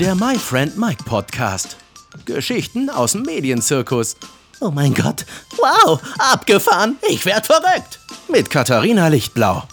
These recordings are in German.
Der My Friend Mike Podcast. Geschichten aus dem Medienzirkus. Oh mein Gott. Wow, abgefahren. Ich werd verrückt. Mit Katharina Lichtblau.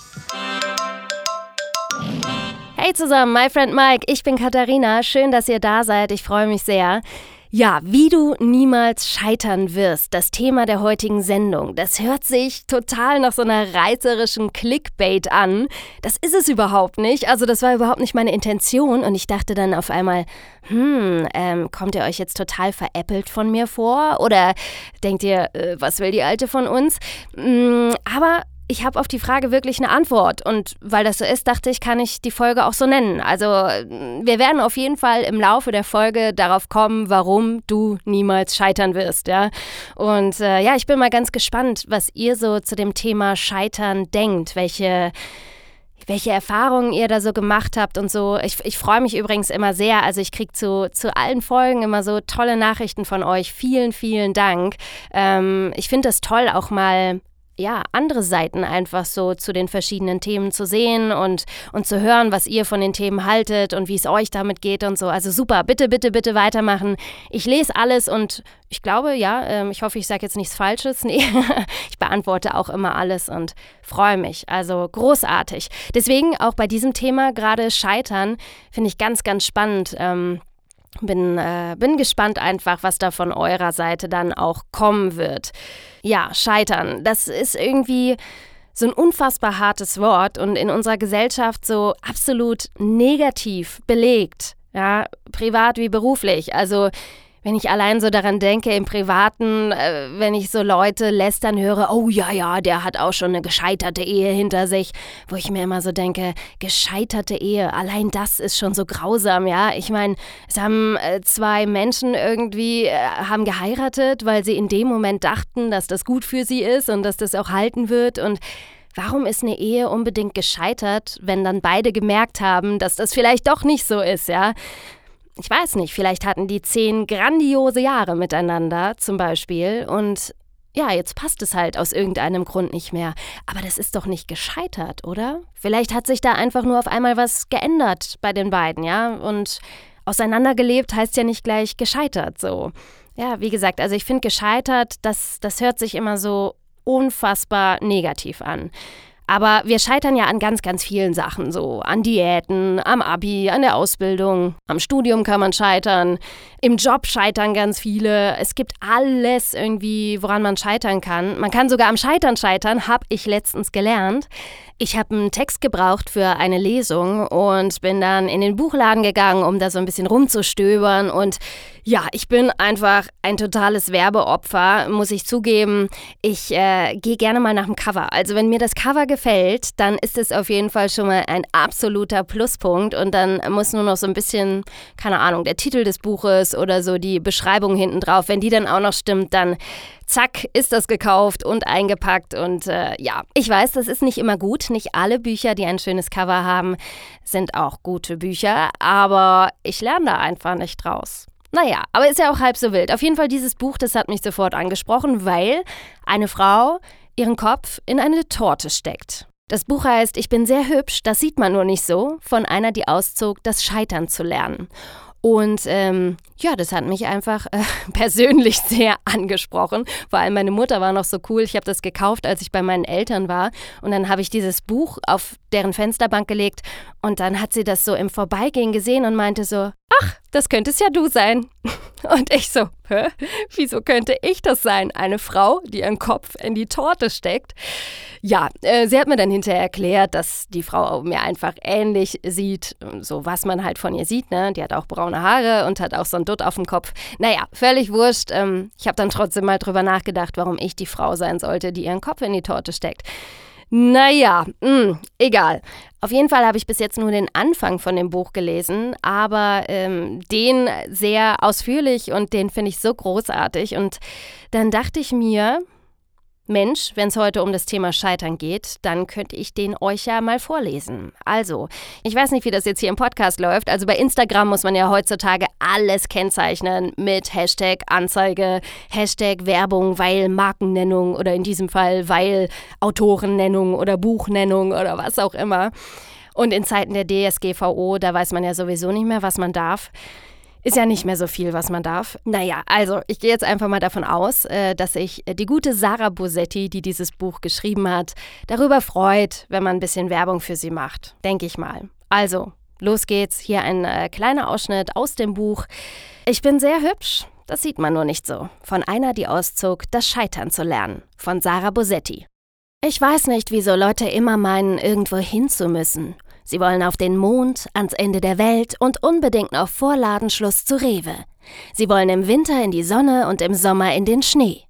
Hey zusammen, My Friend Mike, ich bin Katharina. Schön, dass ihr da seid. Ich freue mich sehr. Ja, wie du niemals scheitern wirst, das Thema der heutigen Sendung. Das hört sich total nach so einer reißerischen Clickbait an. Das ist es überhaupt nicht. Also das war überhaupt nicht meine Intention. Und ich dachte dann auf einmal, hm, ähm, kommt ihr euch jetzt total veräppelt von mir vor? Oder denkt ihr, äh, was will die Alte von uns? Hm, aber ich habe auf die Frage wirklich eine Antwort. Und weil das so ist, dachte ich, kann ich die Folge auch so nennen. Also wir werden auf jeden Fall im Laufe der Folge darauf kommen, warum du niemals scheitern wirst. Ja? Und äh, ja, ich bin mal ganz gespannt, was ihr so zu dem Thema Scheitern denkt, welche welche Erfahrungen ihr da so gemacht habt und so. Ich, ich freue mich übrigens immer sehr. Also ich kriege zu, zu allen Folgen immer so tolle Nachrichten von euch. Vielen, vielen Dank. Ähm, ich finde es toll, auch mal ja, andere Seiten einfach so zu den verschiedenen Themen zu sehen und, und zu hören, was ihr von den Themen haltet und wie es euch damit geht und so. Also super, bitte, bitte, bitte weitermachen. Ich lese alles und ich glaube, ja, ähm, ich hoffe, ich sage jetzt nichts Falsches. Nee, ich beantworte auch immer alles und freue mich. Also großartig. Deswegen auch bei diesem Thema gerade Scheitern finde ich ganz, ganz spannend. Ähm, bin, äh, bin gespannt einfach, was da von eurer Seite dann auch kommen wird. Ja, scheitern, das ist irgendwie so ein unfassbar hartes Wort und in unserer Gesellschaft so absolut negativ belegt. Ja, privat wie beruflich. Also wenn ich allein so daran denke, im Privaten, äh, wenn ich so Leute lästern höre, oh ja, ja, der hat auch schon eine gescheiterte Ehe hinter sich, wo ich mir immer so denke, gescheiterte Ehe, allein das ist schon so grausam, ja. Ich meine, es haben äh, zwei Menschen irgendwie, äh, haben geheiratet, weil sie in dem Moment dachten, dass das gut für sie ist und dass das auch halten wird und Warum ist eine Ehe unbedingt gescheitert, wenn dann beide gemerkt haben, dass das vielleicht doch nicht so ist, ja? Ich weiß nicht, vielleicht hatten die zehn grandiose Jahre miteinander zum Beispiel und ja, jetzt passt es halt aus irgendeinem Grund nicht mehr. Aber das ist doch nicht gescheitert, oder? Vielleicht hat sich da einfach nur auf einmal was geändert bei den beiden, ja? Und auseinandergelebt heißt ja nicht gleich gescheitert so. Ja, wie gesagt, also ich finde gescheitert, das, das hört sich immer so unfassbar negativ an. Aber wir scheitern ja an ganz, ganz vielen Sachen, so an Diäten, am Abi, an der Ausbildung, am Studium kann man scheitern, im Job scheitern ganz viele. Es gibt alles irgendwie, woran man scheitern kann. Man kann sogar am Scheitern scheitern, habe ich letztens gelernt. Ich habe einen Text gebraucht für eine Lesung und bin dann in den Buchladen gegangen, um da so ein bisschen rumzustöbern. Und ja, ich bin einfach ein totales Werbeopfer, muss ich zugeben. Ich äh, gehe gerne mal nach dem Cover. Also wenn mir das Cover gefällt, dann ist es auf jeden Fall schon mal ein absoluter Pluspunkt. Und dann muss nur noch so ein bisschen, keine Ahnung, der Titel des Buches oder so die Beschreibung hinten drauf. Wenn die dann auch noch stimmt, dann zack, ist das gekauft und eingepackt. Und äh, ja, ich weiß, das ist nicht immer gut. Nicht alle Bücher, die ein schönes Cover haben, sind auch gute Bücher. Aber ich lerne da einfach nicht draus. Naja, aber ist ja auch halb so wild. Auf jeden Fall dieses Buch, das hat mich sofort angesprochen, weil eine Frau ihren Kopf in eine Torte steckt. Das Buch heißt Ich bin sehr hübsch, das sieht man nur nicht so, von einer, die auszog, das Scheitern zu lernen. Und ähm, ja, das hat mich einfach äh, persönlich sehr angesprochen. Vor allem meine Mutter war noch so cool. Ich habe das gekauft, als ich bei meinen Eltern war. Und dann habe ich dieses Buch auf deren Fensterbank gelegt. Und dann hat sie das so im Vorbeigehen gesehen und meinte so, ach, das könnte es ja du sein. Und ich so, hä? Wieso könnte ich das sein? Eine Frau, die ihren Kopf in die Torte steckt. Ja, äh, sie hat mir dann hinterher erklärt, dass die Frau mir einfach ähnlich sieht, so was man halt von ihr sieht, ne? Die hat auch braune Haare und hat auch so ein Dutt auf dem Kopf. Naja, völlig wurscht. Ähm, ich habe dann trotzdem mal drüber nachgedacht, warum ich die Frau sein sollte, die ihren Kopf in die Torte steckt. Naja, mh, hm, egal. Auf jeden Fall habe ich bis jetzt nur den Anfang von dem Buch gelesen, aber ähm, den sehr ausführlich und den finde ich so großartig. Und dann dachte ich mir, Mensch, wenn es heute um das Thema Scheitern geht, dann könnte ich den euch ja mal vorlesen. Also, ich weiß nicht, wie das jetzt hier im Podcast läuft. Also bei Instagram muss man ja heutzutage alles kennzeichnen mit Hashtag Anzeige, Hashtag Werbung, weil Markennennung oder in diesem Fall weil Autorennennung oder Buchnennung oder was auch immer. Und in Zeiten der DSGVO, da weiß man ja sowieso nicht mehr, was man darf. Ist ja nicht mehr so viel, was man darf. Naja, also ich gehe jetzt einfach mal davon aus, äh, dass sich die gute Sarah Bosetti, die dieses Buch geschrieben hat, darüber freut, wenn man ein bisschen Werbung für sie macht. Denke ich mal. Also, los geht's. Hier ein äh, kleiner Ausschnitt aus dem Buch. Ich bin sehr hübsch. Das sieht man nur nicht so. Von einer, die auszog, das Scheitern zu lernen. Von Sarah Bosetti. Ich weiß nicht, wieso Leute immer meinen, irgendwo hin zu müssen. Sie wollen auf den Mond, ans Ende der Welt und unbedingt noch vor Ladenschluss zu Rewe. Sie wollen im Winter in die Sonne und im Sommer in den Schnee.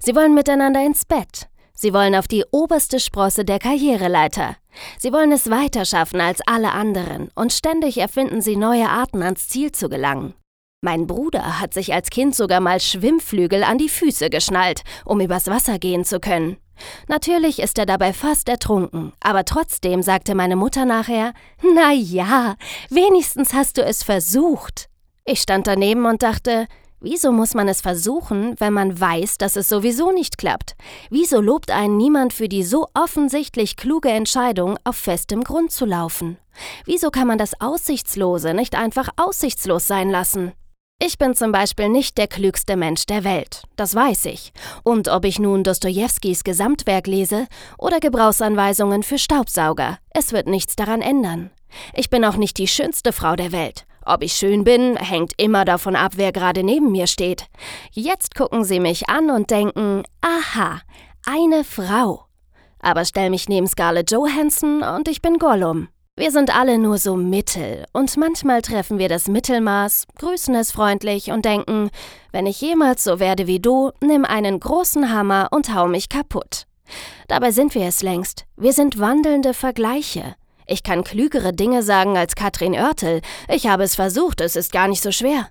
Sie wollen miteinander ins Bett. Sie wollen auf die oberste Sprosse der Karriereleiter. Sie wollen es weiter schaffen als alle anderen und ständig erfinden sie neue Arten ans Ziel zu gelangen. Mein Bruder hat sich als Kind sogar mal Schwimmflügel an die Füße geschnallt, um übers Wasser gehen zu können. Natürlich ist er dabei fast ertrunken, aber trotzdem sagte meine Mutter nachher, na ja, wenigstens hast du es versucht. Ich stand daneben und dachte, wieso muss man es versuchen, wenn man weiß, dass es sowieso nicht klappt? Wieso lobt einen niemand für die so offensichtlich kluge Entscheidung, auf festem Grund zu laufen? Wieso kann man das Aussichtslose nicht einfach aussichtslos sein lassen? Ich bin zum Beispiel nicht der klügste Mensch der Welt, das weiß ich. Und ob ich nun Dostojewskis Gesamtwerk lese oder Gebrauchsanweisungen für Staubsauger, es wird nichts daran ändern. Ich bin auch nicht die schönste Frau der Welt. Ob ich schön bin, hängt immer davon ab, wer gerade neben mir steht. Jetzt gucken sie mich an und denken, aha, eine Frau. Aber stell mich neben Scarlett Johansson und ich bin Gollum. Wir sind alle nur so Mittel und manchmal treffen wir das Mittelmaß, grüßen es freundlich und denken, wenn ich jemals so werde wie du, nimm einen großen Hammer und hau mich kaputt. Dabei sind wir es längst. Wir sind wandelnde Vergleiche. Ich kann klügere Dinge sagen als Katrin Oertel. Ich habe es versucht, es ist gar nicht so schwer.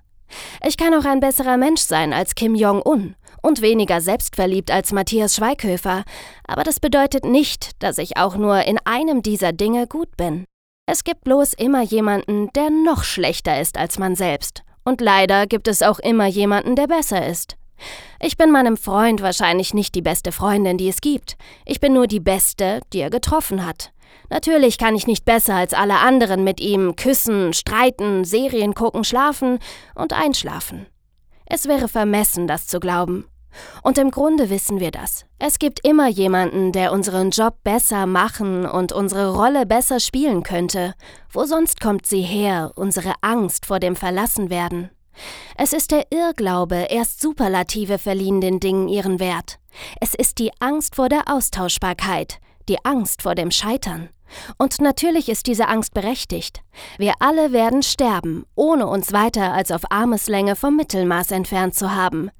Ich kann auch ein besserer Mensch sein als Kim Jong-un und weniger selbstverliebt als Matthias Schweighöfer, aber das bedeutet nicht, dass ich auch nur in einem dieser Dinge gut bin. Es gibt bloß immer jemanden, der noch schlechter ist als man selbst. Und leider gibt es auch immer jemanden, der besser ist. Ich bin meinem Freund wahrscheinlich nicht die beste Freundin, die es gibt. Ich bin nur die beste, die er getroffen hat. Natürlich kann ich nicht besser als alle anderen mit ihm küssen, streiten, Serien gucken, schlafen und einschlafen. Es wäre vermessen, das zu glauben. Und im Grunde wissen wir das. Es gibt immer jemanden, der unseren Job besser machen und unsere Rolle besser spielen könnte. Wo sonst kommt sie her, unsere Angst vor dem Verlassenwerden? Es ist der Irrglaube, erst Superlative verliehen den Dingen ihren Wert. Es ist die Angst vor der Austauschbarkeit, die Angst vor dem Scheitern. Und natürlich ist diese Angst berechtigt. Wir alle werden sterben, ohne uns weiter als auf Armeslänge vom Mittelmaß entfernt zu haben.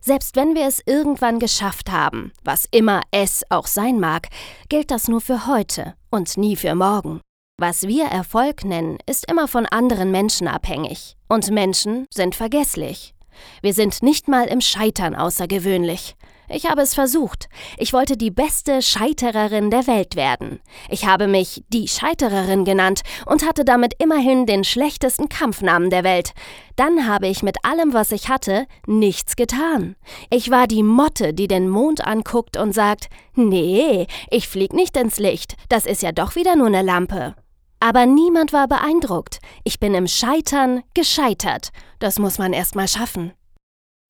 Selbst wenn wir es irgendwann geschafft haben, was immer es auch sein mag, gilt das nur für heute und nie für morgen. Was wir Erfolg nennen, ist immer von anderen Menschen abhängig. Und Menschen sind vergesslich. Wir sind nicht mal im Scheitern außergewöhnlich. Ich habe es versucht. Ich wollte die beste Scheitererin der Welt werden. Ich habe mich die Scheitererin genannt und hatte damit immerhin den schlechtesten Kampfnamen der Welt. Dann habe ich mit allem, was ich hatte, nichts getan. Ich war die Motte, die den Mond anguckt und sagt, nee, ich flieg nicht ins Licht, das ist ja doch wieder nur eine Lampe. Aber niemand war beeindruckt. Ich bin im Scheitern gescheitert. Das muss man erst mal schaffen.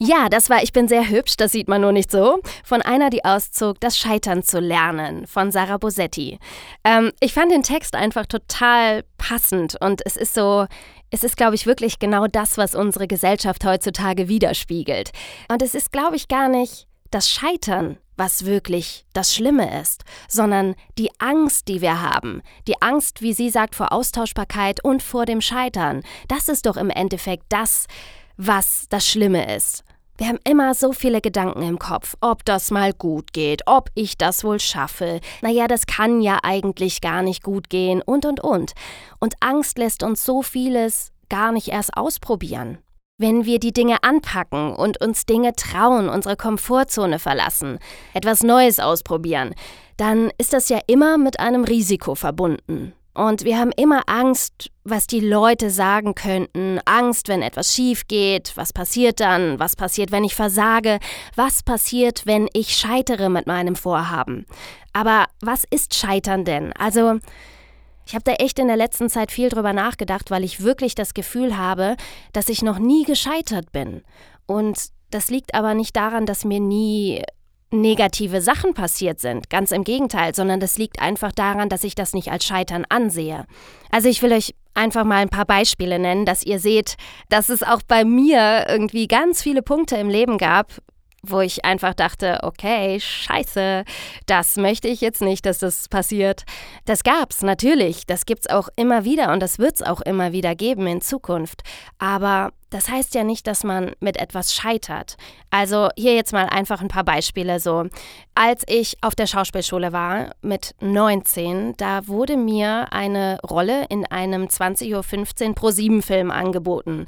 Ja, das war Ich bin sehr hübsch, das sieht man nur nicht so. Von einer, die auszog, das Scheitern zu lernen, von Sarah Bosetti. Ähm, ich fand den Text einfach total passend und es ist so, es ist, glaube ich, wirklich genau das, was unsere Gesellschaft heutzutage widerspiegelt. Und es ist, glaube ich, gar nicht das Scheitern, was wirklich das Schlimme ist, sondern die Angst, die wir haben. Die Angst, wie sie sagt, vor Austauschbarkeit und vor dem Scheitern. Das ist doch im Endeffekt das, was das Schlimme ist. Wir haben immer so viele Gedanken im Kopf, ob das mal gut geht, ob ich das wohl schaffe. Naja, das kann ja eigentlich gar nicht gut gehen und und und. Und Angst lässt uns so vieles gar nicht erst ausprobieren. Wenn wir die Dinge anpacken und uns Dinge trauen, unsere Komfortzone verlassen, etwas Neues ausprobieren, dann ist das ja immer mit einem Risiko verbunden. Und wir haben immer Angst, was die Leute sagen könnten, Angst, wenn etwas schief geht, was passiert dann, was passiert, wenn ich versage, was passiert, wenn ich scheitere mit meinem Vorhaben. Aber was ist Scheitern denn? Also, Ich habe da echt in der letzten Zeit viel drüber nachgedacht, weil ich wirklich das Gefühl habe, dass ich noch nie gescheitert bin. Und das liegt aber nicht daran, dass mir nie negative Sachen passiert sind, ganz im Gegenteil, sondern das liegt einfach daran, dass ich das nicht als Scheitern ansehe. Also ich will euch einfach mal ein paar Beispiele nennen, dass ihr seht, dass es auch bei mir irgendwie ganz viele Punkte im Leben gab, wo ich einfach dachte, okay, scheiße, das möchte ich jetzt nicht, dass das passiert. Das gab's natürlich, das gibt's auch immer wieder und das wird's auch immer wieder geben in Zukunft. Aber das heißt ja nicht, dass man mit etwas scheitert. Also hier jetzt mal einfach ein paar Beispiele so. Als ich auf der Schauspielschule war mit 19, da wurde mir eine Rolle in einem 20.15 Uhr Pro 7 Film angeboten.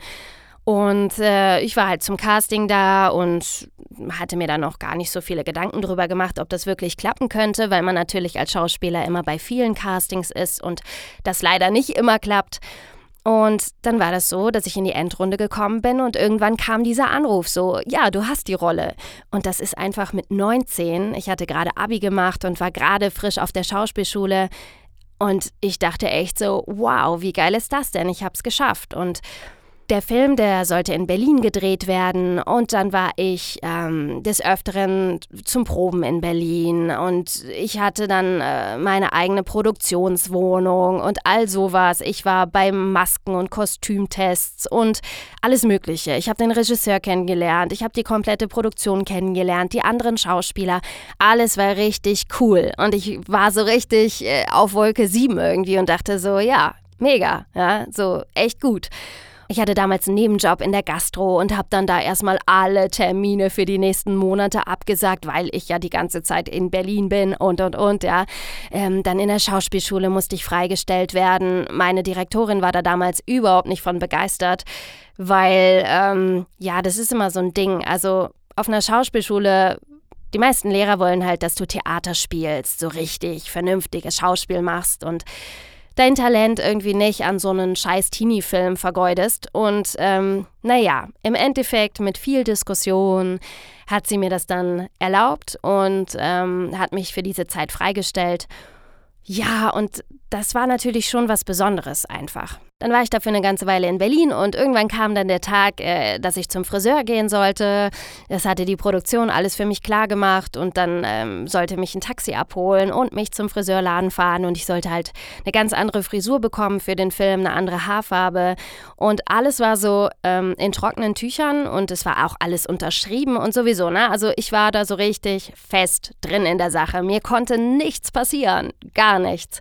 Und äh, ich war halt zum Casting da und hatte mir dann noch gar nicht so viele Gedanken drüber gemacht, ob das wirklich klappen könnte, weil man natürlich als Schauspieler immer bei vielen Castings ist und das leider nicht immer klappt. Und dann war das so, dass ich in die Endrunde gekommen bin und irgendwann kam dieser Anruf so, ja, du hast die Rolle. Und das ist einfach mit 19, ich hatte gerade Abi gemacht und war gerade frisch auf der Schauspielschule und ich dachte echt so, wow, wie geil ist das denn? Ich hab's geschafft und der Film, der sollte in Berlin gedreht werden und dann war ich ähm, des Öfteren zum Proben in Berlin und ich hatte dann äh, meine eigene Produktionswohnung und all sowas. Ich war bei Masken- und Kostümtests und alles Mögliche. Ich habe den Regisseur kennengelernt, ich habe die komplette Produktion kennengelernt, die anderen Schauspieler. Alles war richtig cool und ich war so richtig äh, auf Wolke 7 irgendwie und dachte so, ja, mega, ja, so echt gut. Ich hatte damals einen Nebenjob in der Gastro und habe dann da erstmal alle Termine für die nächsten Monate abgesagt, weil ich ja die ganze Zeit in Berlin bin und und und, ja. Ähm, dann in der Schauspielschule musste ich freigestellt werden. Meine Direktorin war da damals überhaupt nicht von begeistert, weil, ähm, ja, das ist immer so ein Ding. Also auf einer Schauspielschule die meisten Lehrer wollen halt, dass du Theater spielst, so richtig vernünftiges Schauspiel machst und dein Talent irgendwie nicht an so einen scheiß Teenie-Film vergeudest. Und ähm, naja, im Endeffekt mit viel Diskussion hat sie mir das dann erlaubt und ähm, hat mich für diese Zeit freigestellt. Ja, und das war natürlich schon was Besonderes einfach. Dann war ich dafür eine ganze Weile in Berlin und irgendwann kam dann der Tag, äh, dass ich zum Friseur gehen sollte. Das hatte die Produktion alles für mich klar gemacht und dann ähm, sollte mich ein Taxi abholen und mich zum Friseurladen fahren und ich sollte halt eine ganz andere Frisur bekommen für den Film, eine andere Haarfarbe und alles war so ähm, in trockenen Tüchern und es war auch alles unterschrieben und sowieso, ne? Also ich war da so richtig fest drin in der Sache. Mir konnte nichts passieren, gar nichts.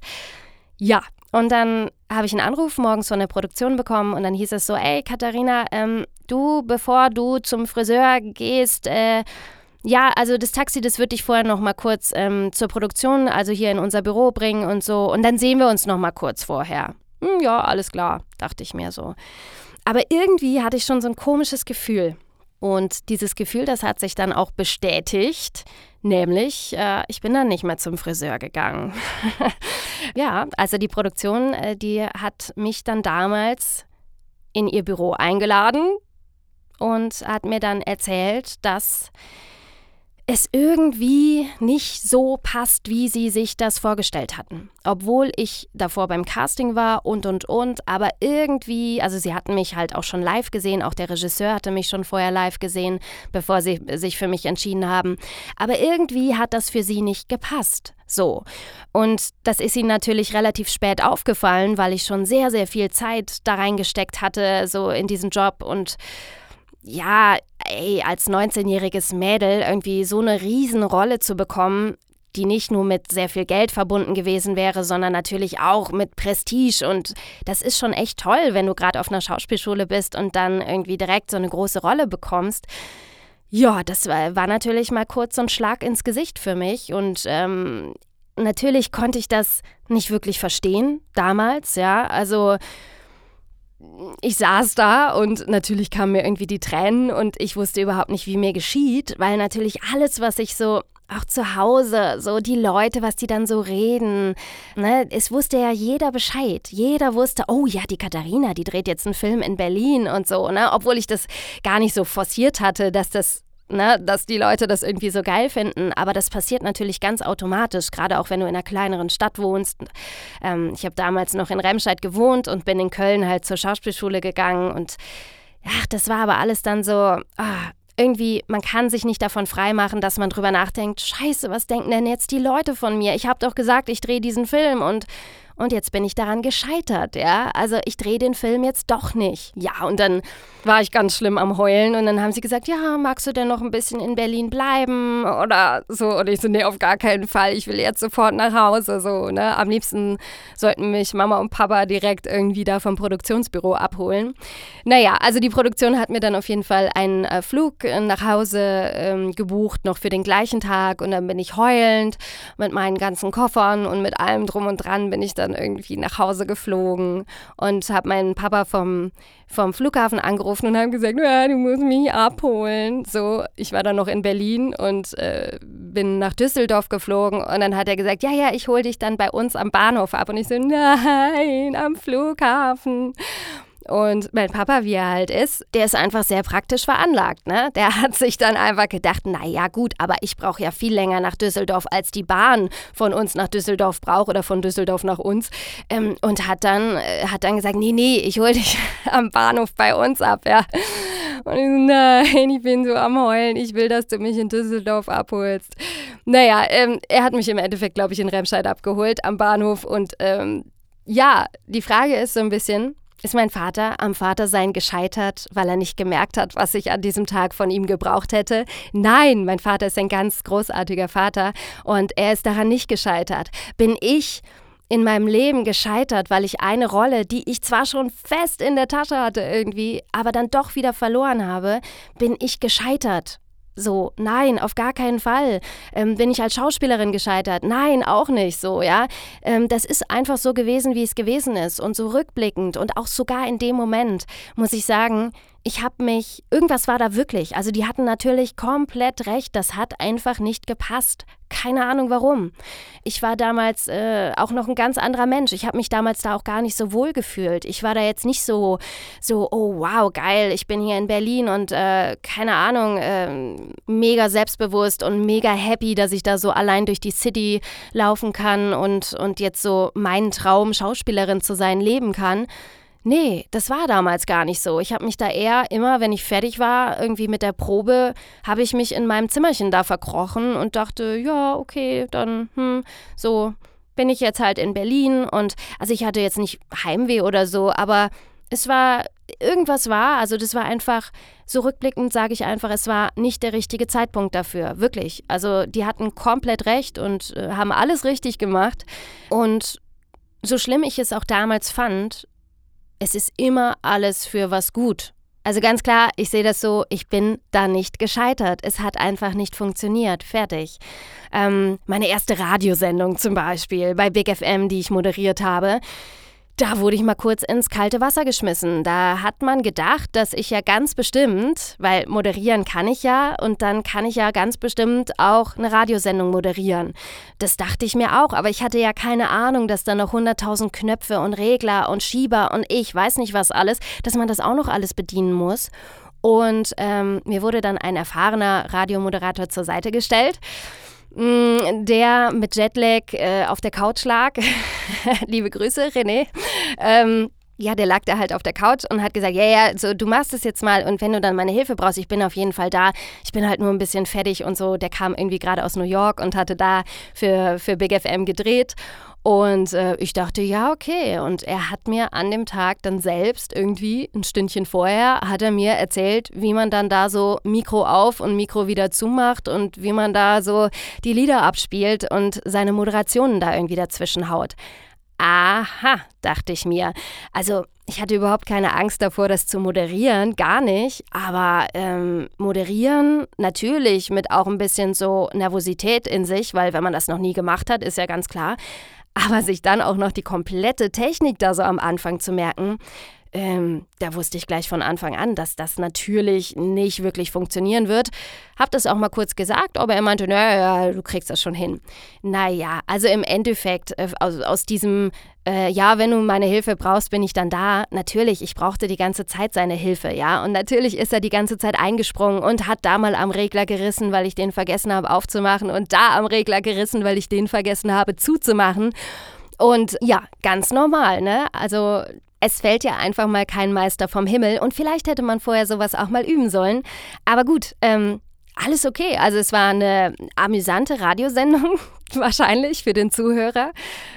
Ja, und dann habe ich einen Anruf morgens von der Produktion bekommen und dann hieß es so, ey Katharina, ähm, du, bevor du zum Friseur gehst, äh, ja, also das Taxi, das würde ich vorher noch mal kurz ähm, zur Produktion, also hier in unser Büro bringen und so. Und dann sehen wir uns noch mal kurz vorher. Hm, ja, alles klar, dachte ich mir so. Aber irgendwie hatte ich schon so ein komisches Gefühl. Und dieses Gefühl, das hat sich dann auch bestätigt, nämlich äh, ich bin dann nicht mehr zum Friseur gegangen. ja, also die Produktion, äh, die hat mich dann damals in ihr Büro eingeladen und hat mir dann erzählt, dass es irgendwie nicht so passt, wie sie sich das vorgestellt hatten. Obwohl ich davor beim Casting war und und und, aber irgendwie, also sie hatten mich halt auch schon live gesehen, auch der Regisseur hatte mich schon vorher live gesehen, bevor sie sich für mich entschieden haben. Aber irgendwie hat das für sie nicht gepasst. So. Und das ist ihnen natürlich relativ spät aufgefallen, weil ich schon sehr, sehr viel Zeit da reingesteckt hatte, so in diesen Job und ja, ey, als 19-jähriges Mädel irgendwie so eine Riesenrolle zu bekommen, die nicht nur mit sehr viel Geld verbunden gewesen wäre, sondern natürlich auch mit Prestige. Und das ist schon echt toll, wenn du gerade auf einer Schauspielschule bist und dann irgendwie direkt so eine große Rolle bekommst. Ja, das war, war natürlich mal kurz so ein Schlag ins Gesicht für mich. Und ähm, natürlich konnte ich das nicht wirklich verstehen damals, ja. Also ich saß da und natürlich kamen mir irgendwie die Tränen und ich wusste überhaupt nicht, wie mir geschieht, weil natürlich alles, was ich so auch zu Hause, so die Leute, was die dann so reden. Ne? Es wusste ja jeder Bescheid. Jeder wusste, oh ja, die Katharina, die dreht jetzt einen Film in Berlin und so, ne? Obwohl ich das gar nicht so forciert hatte, dass das ne, dass die Leute das irgendwie so geil finden. Aber das passiert natürlich ganz automatisch, gerade auch wenn du in einer kleineren Stadt wohnst. Ähm, ich habe damals noch in Remscheid gewohnt und bin in Köln halt zur Schauspielschule gegangen und ach, das war aber alles dann so, ah, irgendwie, man kann sich nicht davon freimachen, dass man drüber nachdenkt, scheiße, was denken denn jetzt die Leute von mir? Ich habe doch gesagt, ich drehe diesen Film und und jetzt bin ich daran gescheitert, ja. Also ich drehe den Film jetzt doch nicht. Ja, und dann war ich ganz schlimm am Heulen und dann haben sie gesagt, ja, magst du denn noch ein bisschen in Berlin bleiben oder so? Und ich so, nee, auf gar keinen Fall. Ich will jetzt sofort nach Hause, so, ne. Am liebsten sollten mich Mama und Papa direkt irgendwie da vom Produktionsbüro abholen. Naja, also die Produktion hat mir dann auf jeden Fall einen äh, Flug äh, nach Hause ähm, gebucht, noch für den gleichen Tag und dann bin ich heulend mit meinen ganzen Koffern und mit allem drum und dran bin ich dann dann irgendwie nach Hause geflogen und habe meinen Papa vom, vom Flughafen angerufen und haben gesagt, ja, du musst mich abholen. So, ich war dann noch in Berlin und äh, bin nach Düsseldorf geflogen und dann hat er gesagt, ja, ja, ich hole dich dann bei uns am Bahnhof ab. Und ich so, nein, am Flughafen. Und mein Papa, wie er halt ist, der ist einfach sehr praktisch veranlagt. Ne? Der hat sich dann einfach gedacht, naja gut, aber ich brauche ja viel länger nach Düsseldorf, als die Bahn von uns nach Düsseldorf braucht oder von Düsseldorf nach uns. Ähm, und hat dann, äh, hat dann gesagt, nee, nee, ich hole dich am Bahnhof bei uns ab. Ja. Und ich so, nein, ich bin so am Heulen, ich will, dass du mich in Düsseldorf abholst. Naja, ähm, er hat mich im Endeffekt, glaube ich, in Remscheid abgeholt am Bahnhof und ähm, ja, die Frage ist so ein bisschen, ist mein Vater am Vatersein gescheitert, weil er nicht gemerkt hat, was ich an diesem Tag von ihm gebraucht hätte? Nein, mein Vater ist ein ganz großartiger Vater und er ist daran nicht gescheitert. Bin ich in meinem Leben gescheitert, weil ich eine Rolle, die ich zwar schon fest in der Tasche hatte irgendwie, aber dann doch wieder verloren habe, bin ich gescheitert. So, nein, auf gar keinen Fall. Ähm, bin ich als Schauspielerin gescheitert? Nein, auch nicht so, ja. Ähm, das ist einfach so gewesen, wie es gewesen ist. Und so rückblickend und auch sogar in dem Moment, muss ich sagen, ich habe mich, irgendwas war da wirklich. Also die hatten natürlich komplett recht, das hat einfach nicht gepasst. Keine Ahnung warum. Ich war damals äh, auch noch ein ganz anderer Mensch. Ich habe mich damals da auch gar nicht so wohl gefühlt. Ich war da jetzt nicht so, so, oh wow, geil, ich bin hier in Berlin und äh, keine Ahnung, äh, mega selbstbewusst und mega happy, dass ich da so allein durch die City laufen kann und, und jetzt so meinen Traum, Schauspielerin zu sein, leben kann. Nee, das war damals gar nicht so. Ich habe mich da eher immer, wenn ich fertig war, irgendwie mit der Probe, habe ich mich in meinem Zimmerchen da verkrochen und dachte, ja, okay, dann, hm, so bin ich jetzt halt in Berlin und also ich hatte jetzt nicht Heimweh oder so, aber es war, irgendwas war, also das war einfach, so rückblickend sage ich einfach, es war nicht der richtige Zeitpunkt dafür, wirklich. Also die hatten komplett recht und äh, haben alles richtig gemacht und so schlimm ich es auch damals fand, es ist immer alles für was gut. Also ganz klar, ich sehe das so, ich bin da nicht gescheitert. Es hat einfach nicht funktioniert. Fertig. Ähm, meine erste Radiosendung zum Beispiel bei Big FM, die ich moderiert habe, da wurde ich mal kurz ins kalte Wasser geschmissen. Da hat man gedacht, dass ich ja ganz bestimmt, weil moderieren kann ich ja und dann kann ich ja ganz bestimmt auch eine Radiosendung moderieren. Das dachte ich mir auch, aber ich hatte ja keine Ahnung, dass da noch 100.000 Knöpfe und Regler und Schieber und ich weiß nicht was alles, dass man das auch noch alles bedienen muss. Und ähm, mir wurde dann ein erfahrener Radiomoderator zur Seite gestellt. Mm, der mit Jetlag äh, auf der Couch lag. Liebe Grüße, René. Ähm, ja, der lag da halt auf der Couch und hat gesagt, ja, ja, so, du machst es jetzt mal und wenn du dann meine Hilfe brauchst, ich bin auf jeden Fall da. Ich bin halt nur ein bisschen fertig und so. Der kam irgendwie gerade aus New York und hatte da für, für Big FM gedreht und äh, ich dachte, ja, okay. Und er hat mir an dem Tag dann selbst irgendwie, ein Stündchen vorher, hat er mir erzählt, wie man dann da so Mikro auf und Mikro wieder zumacht und wie man da so die Lieder abspielt und seine Moderationen da irgendwie dazwischen haut. Aha, dachte ich mir. Also ich hatte überhaupt keine Angst davor, das zu moderieren, gar nicht. Aber ähm, moderieren natürlich mit auch ein bisschen so Nervosität in sich, weil wenn man das noch nie gemacht hat, ist ja ganz klar. Aber sich dann auch noch die komplette Technik da so am Anfang zu merken, ähm, da wusste ich gleich von Anfang an, dass das natürlich nicht wirklich funktionieren wird. Hab das auch mal kurz gesagt, aber er meinte, naja, du kriegst das schon hin. Naja, also im Endeffekt äh, aus, aus diesem, äh, ja, wenn du meine Hilfe brauchst, bin ich dann da. Natürlich, ich brauchte die ganze Zeit seine Hilfe, ja. Und natürlich ist er die ganze Zeit eingesprungen und hat da mal am Regler gerissen, weil ich den vergessen habe aufzumachen und da am Regler gerissen, weil ich den vergessen habe zuzumachen. Und ja, ganz normal, ne? Also es fällt ja einfach mal kein Meister vom Himmel und vielleicht hätte man vorher sowas auch mal üben sollen. Aber gut, ähm, alles okay. Also es war eine amüsante Radiosendung, wahrscheinlich für den Zuhörer.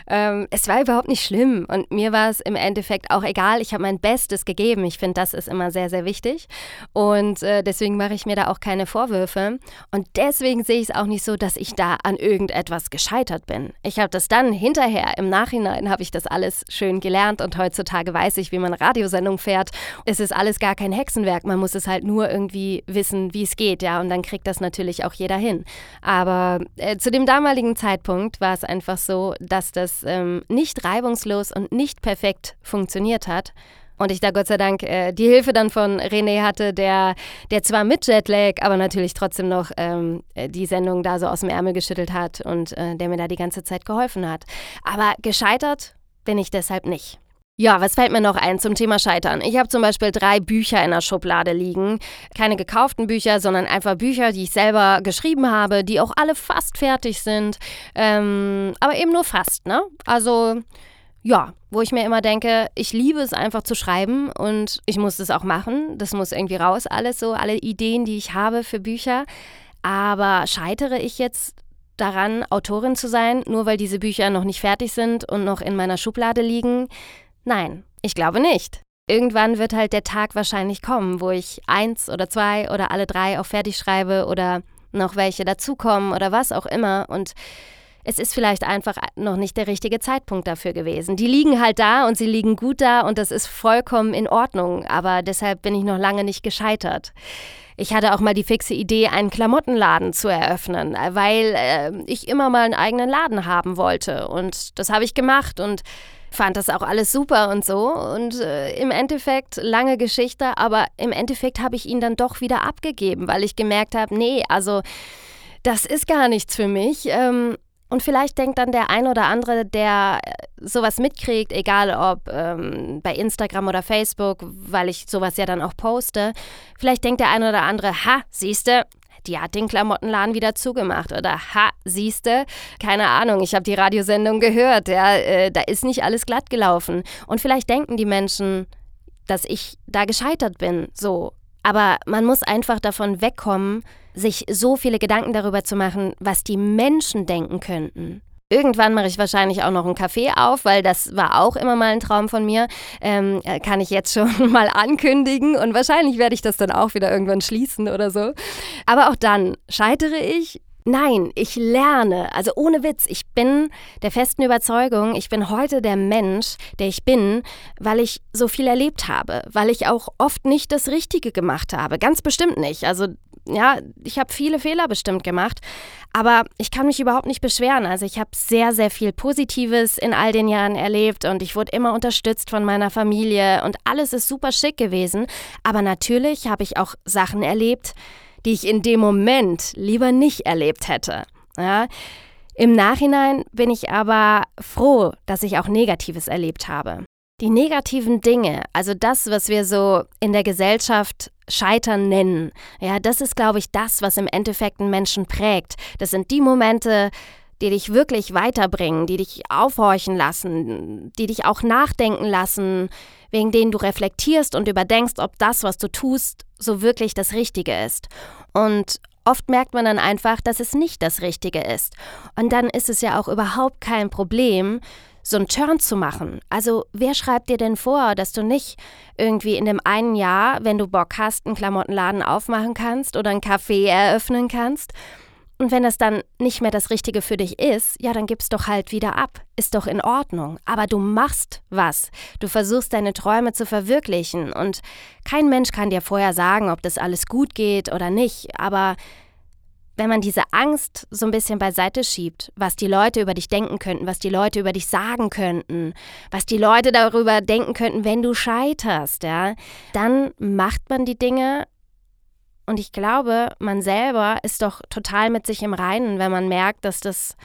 Ähm, es war überhaupt nicht schlimm und mir war es im Endeffekt auch egal. Ich habe mein Bestes gegeben. Ich finde, das ist immer sehr, sehr wichtig. Und äh, deswegen mache ich mir da auch keine Vorwürfe. Und deswegen sehe ich es auch nicht so, dass ich da an irgendetwas gescheitert bin. Ich habe das dann hinterher, im Nachhinein habe ich das alles schön gelernt und heutzutage weiß ich, wie man Radiosendung fährt. Es ist alles gar kein Hexenwerk. Man muss es halt nur irgendwie wissen, wie es geht, ja. Und dann kriegt das natürlich auch jeder hin. Aber äh, zu dem damaligen Zeitpunkt war es einfach so, dass das ähm, nicht reibungslos und nicht perfekt funktioniert hat. Und ich da Gott sei Dank äh, die Hilfe dann von René hatte, der, der zwar mit Jetlag, aber natürlich trotzdem noch ähm, äh, die Sendung da so aus dem Ärmel geschüttelt hat und äh, der mir da die ganze Zeit geholfen hat. Aber gescheitert bin ich deshalb nicht. Ja, was fällt mir noch ein zum Thema Scheitern? Ich habe zum Beispiel drei Bücher in der Schublade liegen. Keine gekauften Bücher, sondern einfach Bücher, die ich selber geschrieben habe, die auch alle fast fertig sind. Ähm, aber eben nur fast, ne? Also, ja, wo ich mir immer denke, ich liebe es einfach zu schreiben und ich muss das auch machen. Das muss irgendwie raus, alles so, alle Ideen, die ich habe für Bücher. Aber scheitere ich jetzt daran, Autorin zu sein, nur weil diese Bücher noch nicht fertig sind und noch in meiner Schublade liegen? Nein, ich glaube nicht. Irgendwann wird halt der Tag wahrscheinlich kommen, wo ich eins oder zwei oder alle drei auch fertig schreibe oder noch welche dazukommen oder was auch immer. Und es ist vielleicht einfach noch nicht der richtige Zeitpunkt dafür gewesen. Die liegen halt da und sie liegen gut da und das ist vollkommen in Ordnung, aber deshalb bin ich noch lange nicht gescheitert. Ich hatte auch mal die fixe Idee, einen Klamottenladen zu eröffnen, weil äh, ich immer mal einen eigenen Laden haben wollte. Und das habe ich gemacht und fand das auch alles super und so. Und äh, im Endeffekt, lange Geschichte, aber im Endeffekt habe ich ihn dann doch wieder abgegeben, weil ich gemerkt habe, nee, also das ist gar nichts für mich. Ähm, und vielleicht denkt dann der ein oder andere, der äh, sowas mitkriegt, egal ob ähm, bei Instagram oder Facebook, weil ich sowas ja dann auch poste, vielleicht denkt der ein oder andere, ha, siehste, die hat den Klamottenladen wieder zugemacht. Oder ha, siehste, keine Ahnung, ich habe die Radiosendung gehört, ja, äh, da ist nicht alles glatt gelaufen. Und vielleicht denken die Menschen, dass ich da gescheitert bin, so. Aber man muss einfach davon wegkommen, sich so viele Gedanken darüber zu machen, was die Menschen denken könnten. Irgendwann mache ich wahrscheinlich auch noch einen Kaffee auf, weil das war auch immer mal ein Traum von mir. Ähm, äh, kann ich jetzt schon mal ankündigen und wahrscheinlich werde ich das dann auch wieder irgendwann schließen oder so. Aber auch dann scheitere ich. Nein, ich lerne. Also ohne Witz, ich bin der festen Überzeugung, ich bin heute der Mensch, der ich bin, weil ich so viel erlebt habe, weil ich auch oft nicht das Richtige gemacht habe. Ganz bestimmt nicht. Also ja, ich habe viele Fehler bestimmt gemacht, aber ich kann mich überhaupt nicht beschweren. Also ich habe sehr, sehr viel Positives in all den Jahren erlebt und ich wurde immer unterstützt von meiner Familie und alles ist super schick gewesen. Aber natürlich habe ich auch Sachen erlebt, die ich in dem Moment lieber nicht erlebt hätte. Ja. Im Nachhinein bin ich aber froh, dass ich auch Negatives erlebt habe. Die negativen Dinge, also das, was wir so in der Gesellschaft Scheitern nennen, ja, das ist, glaube ich, das, was im Endeffekt einen Menschen prägt. Das sind die Momente, die dich wirklich weiterbringen, die dich aufhorchen lassen, die dich auch nachdenken lassen, wegen denen du reflektierst und überdenkst, ob das, was du tust, so wirklich das Richtige ist. Und oft merkt man dann einfach, dass es nicht das Richtige ist. Und dann ist es ja auch überhaupt kein Problem, so einen Turn zu machen. Also wer schreibt dir denn vor, dass du nicht irgendwie in dem einen Jahr, wenn du Bock hast, einen Klamottenladen aufmachen kannst oder ein Café eröffnen kannst? Und wenn das dann nicht mehr das Richtige für dich ist, ja, dann gib's doch halt wieder ab. Ist doch in Ordnung. Aber du machst was. Du versuchst deine Träume zu verwirklichen. Und kein Mensch kann dir vorher sagen, ob das alles gut geht oder nicht. Aber wenn man diese Angst so ein bisschen beiseite schiebt, was die Leute über dich denken könnten, was die Leute über dich sagen könnten, was die Leute darüber denken könnten, wenn du scheiterst, ja, dann macht man die Dinge und ich glaube, man selber ist doch total mit sich im Reinen, wenn man merkt, dass das,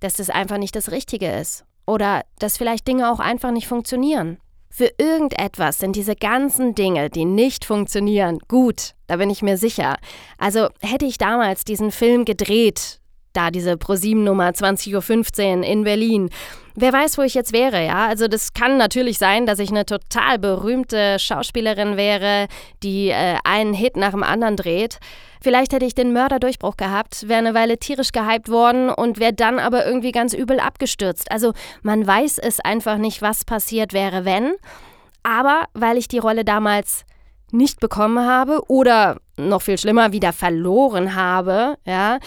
dass das einfach nicht das Richtige ist. Oder dass vielleicht Dinge auch einfach nicht funktionieren. Für irgendetwas sind diese ganzen Dinge, die nicht funktionieren, gut, da bin ich mir sicher. Also hätte ich damals diesen Film gedreht, da diese ProSieben-Nummer 20.15 Uhr in Berlin. Wer weiß, wo ich jetzt wäre, ja? Also das kann natürlich sein, dass ich eine total berühmte Schauspielerin wäre, die äh, einen Hit nach dem anderen dreht. Vielleicht hätte ich den Mörderdurchbruch gehabt, wäre eine Weile tierisch gehypt worden und wäre dann aber irgendwie ganz übel abgestürzt. Also man weiß es einfach nicht, was passiert wäre, wenn. Aber weil ich die Rolle damals nicht bekommen habe oder noch viel schlimmer wieder verloren habe, ja,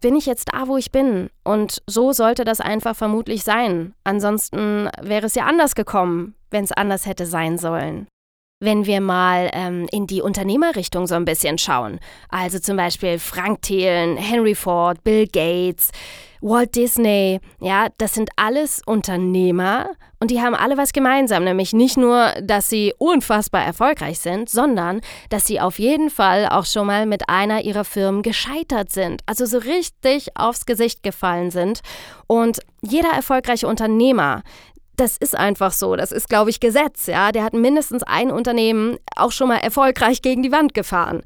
bin ich jetzt da, wo ich bin. Und so sollte das einfach vermutlich sein. Ansonsten wäre es ja anders gekommen, wenn es anders hätte sein sollen. Wenn wir mal ähm, in die Unternehmerrichtung so ein bisschen schauen, also zum Beispiel Frank Thelen, Henry Ford, Bill Gates, Walt Disney, ja, das sind alles Unternehmer und die haben alle was gemeinsam, nämlich nicht nur, dass sie unfassbar erfolgreich sind, sondern dass sie auf jeden Fall auch schon mal mit einer ihrer Firmen gescheitert sind, also so richtig aufs Gesicht gefallen sind. Und jeder erfolgreiche Unternehmer, das ist einfach so. Das ist, glaube ich, Gesetz. Ja, der hat mindestens ein Unternehmen auch schon mal erfolgreich gegen die Wand gefahren.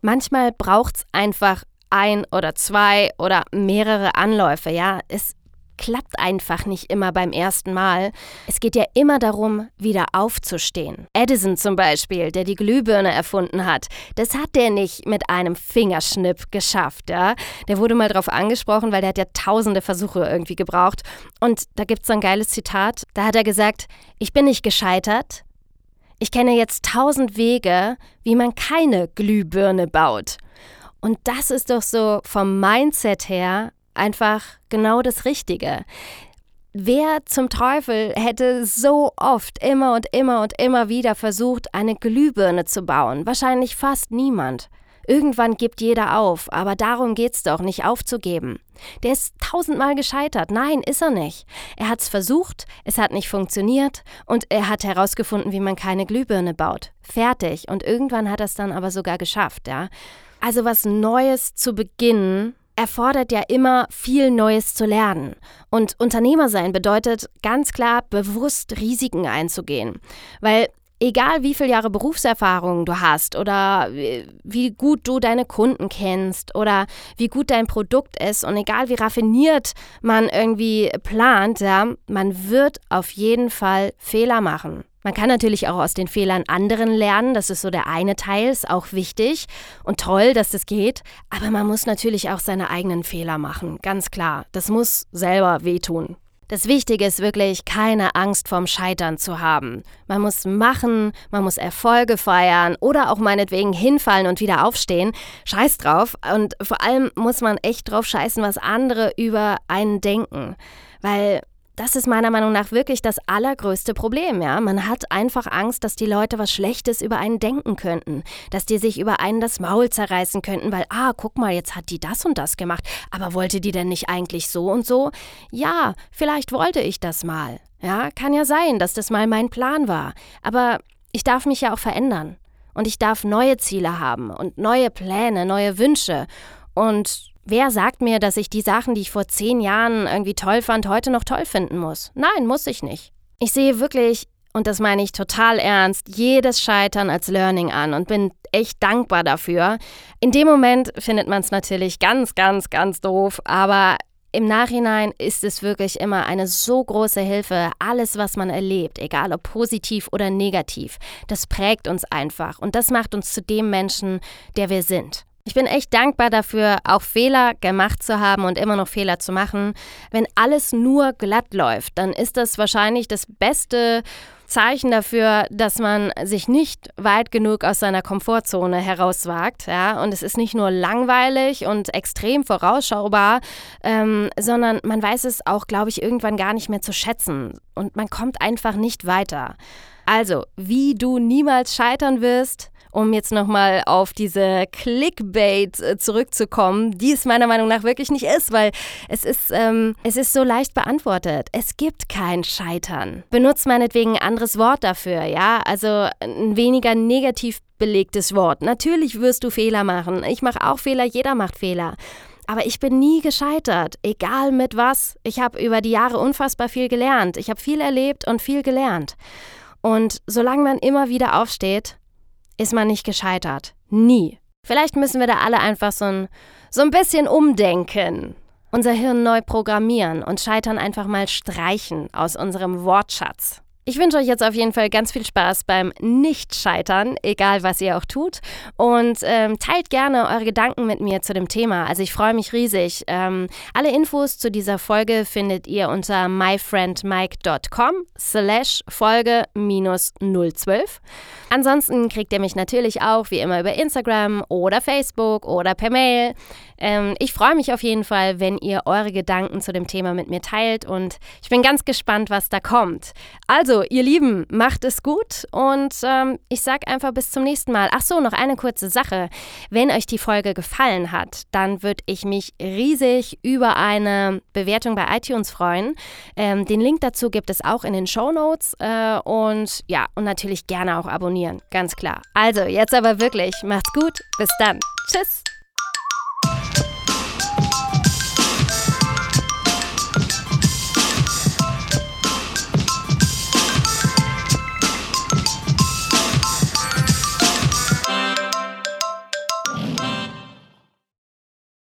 Manchmal braucht es einfach ein oder zwei oder mehrere Anläufe. Ja, es klappt einfach nicht immer beim ersten Mal. Es geht ja immer darum, wieder aufzustehen. Edison zum Beispiel, der die Glühbirne erfunden hat, das hat der nicht mit einem Fingerschnipp geschafft. Ja? Der wurde mal darauf angesprochen, weil der hat ja tausende Versuche irgendwie gebraucht. Und da gibt es so ein geiles Zitat. Da hat er gesagt, ich bin nicht gescheitert. Ich kenne jetzt tausend Wege, wie man keine Glühbirne baut. Und das ist doch so vom Mindset her einfach genau das Richtige. Wer zum Teufel hätte so oft immer und immer und immer wieder versucht, eine Glühbirne zu bauen? Wahrscheinlich fast niemand. Irgendwann gibt jeder auf, aber darum geht's doch, nicht aufzugeben. Der ist tausendmal gescheitert. Nein, ist er nicht. Er hat's versucht, es hat nicht funktioniert und er hat herausgefunden, wie man keine Glühbirne baut. Fertig. Und irgendwann hat er es dann aber sogar geschafft, ja. Also was Neues zu beginnen, erfordert ja immer viel Neues zu lernen. Und Unternehmer sein bedeutet ganz klar bewusst Risiken einzugehen. Weil egal wie viele Jahre Berufserfahrung du hast oder wie gut du deine Kunden kennst oder wie gut dein Produkt ist und egal wie raffiniert man irgendwie plant, ja, man wird auf jeden Fall Fehler machen. Man kann natürlich auch aus den Fehlern anderen lernen, das ist so der eine Teil, ist auch wichtig und toll, dass das geht, aber man muss natürlich auch seine eigenen Fehler machen, ganz klar. Das muss selber wehtun. Das Wichtige ist wirklich, keine Angst vorm Scheitern zu haben. Man muss machen, man muss Erfolge feiern oder auch meinetwegen hinfallen und wieder aufstehen. Scheiß drauf. Und vor allem muss man echt drauf scheißen, was andere über einen denken. Weil das ist meiner Meinung nach wirklich das allergrößte Problem, ja. Man hat einfach Angst, dass die Leute was Schlechtes über einen denken könnten, dass die sich über einen das Maul zerreißen könnten, weil, ah, guck mal, jetzt hat die das und das gemacht, aber wollte die denn nicht eigentlich so und so? Ja, vielleicht wollte ich das mal. Ja, kann ja sein, dass das mal mein Plan war, aber ich darf mich ja auch verändern und ich darf neue Ziele haben und neue Pläne, neue Wünsche und Wer sagt mir, dass ich die Sachen, die ich vor zehn Jahren irgendwie toll fand, heute noch toll finden muss? Nein, muss ich nicht. Ich sehe wirklich, und das meine ich total ernst, jedes Scheitern als Learning an und bin echt dankbar dafür. In dem Moment findet man es natürlich ganz, ganz, ganz doof, aber im Nachhinein ist es wirklich immer eine so große Hilfe. Alles, was man erlebt, egal ob positiv oder negativ, das prägt uns einfach und das macht uns zu dem Menschen, der wir sind. Ich bin echt dankbar dafür, auch Fehler gemacht zu haben und immer noch Fehler zu machen. Wenn alles nur glatt läuft, dann ist das wahrscheinlich das beste Zeichen dafür, dass man sich nicht weit genug aus seiner Komfortzone herauswagt. Ja? Und es ist nicht nur langweilig und extrem vorausschaubar, ähm, sondern man weiß es auch, glaube ich, irgendwann gar nicht mehr zu schätzen. Und man kommt einfach nicht weiter. Also, wie du niemals scheitern wirst, um jetzt nochmal auf diese Clickbait äh, zurückzukommen, die es meiner Meinung nach wirklich nicht ist, weil es ist, ähm, es ist so leicht beantwortet. Es gibt kein Scheitern. Benutzt meinetwegen ein anderes Wort dafür, ja? Also ein weniger negativ belegtes Wort. Natürlich wirst du Fehler machen. Ich mache auch Fehler, jeder macht Fehler. Aber ich bin nie gescheitert, egal mit was. Ich habe über die Jahre unfassbar viel gelernt. Ich habe viel erlebt und viel gelernt. Und solange man immer wieder aufsteht, ist man nicht gescheitert. Nie. Vielleicht müssen wir da alle einfach so ein, so ein bisschen umdenken. Unser Hirn neu programmieren und Scheitern einfach mal streichen aus unserem Wortschatz. Ich wünsche euch jetzt auf jeden Fall ganz viel Spaß beim Nicht-Scheitern, egal was ihr auch tut. Und ähm, teilt gerne eure Gedanken mit mir zu dem Thema. Also ich freue mich riesig. Ähm, alle Infos zu dieser Folge findet ihr unter myfriendmike.com slash Folge minus 012. Ansonsten kriegt ihr mich natürlich auch wie immer über Instagram oder Facebook oder per Mail. Ähm, ich freue mich auf jeden Fall, wenn ihr eure Gedanken zu dem Thema mit mir teilt und ich bin ganz gespannt, was da kommt. Also, ihr Lieben, macht es gut und ähm, ich sage einfach bis zum nächsten Mal. Ach so, noch eine kurze Sache. Wenn euch die Folge gefallen hat, dann würde ich mich riesig über eine Bewertung bei iTunes freuen. Ähm, den Link dazu gibt es auch in den Show Notes äh, und ja, und natürlich gerne auch abonnieren, ganz klar. Also, jetzt aber wirklich, macht's gut, bis dann. Tschüss.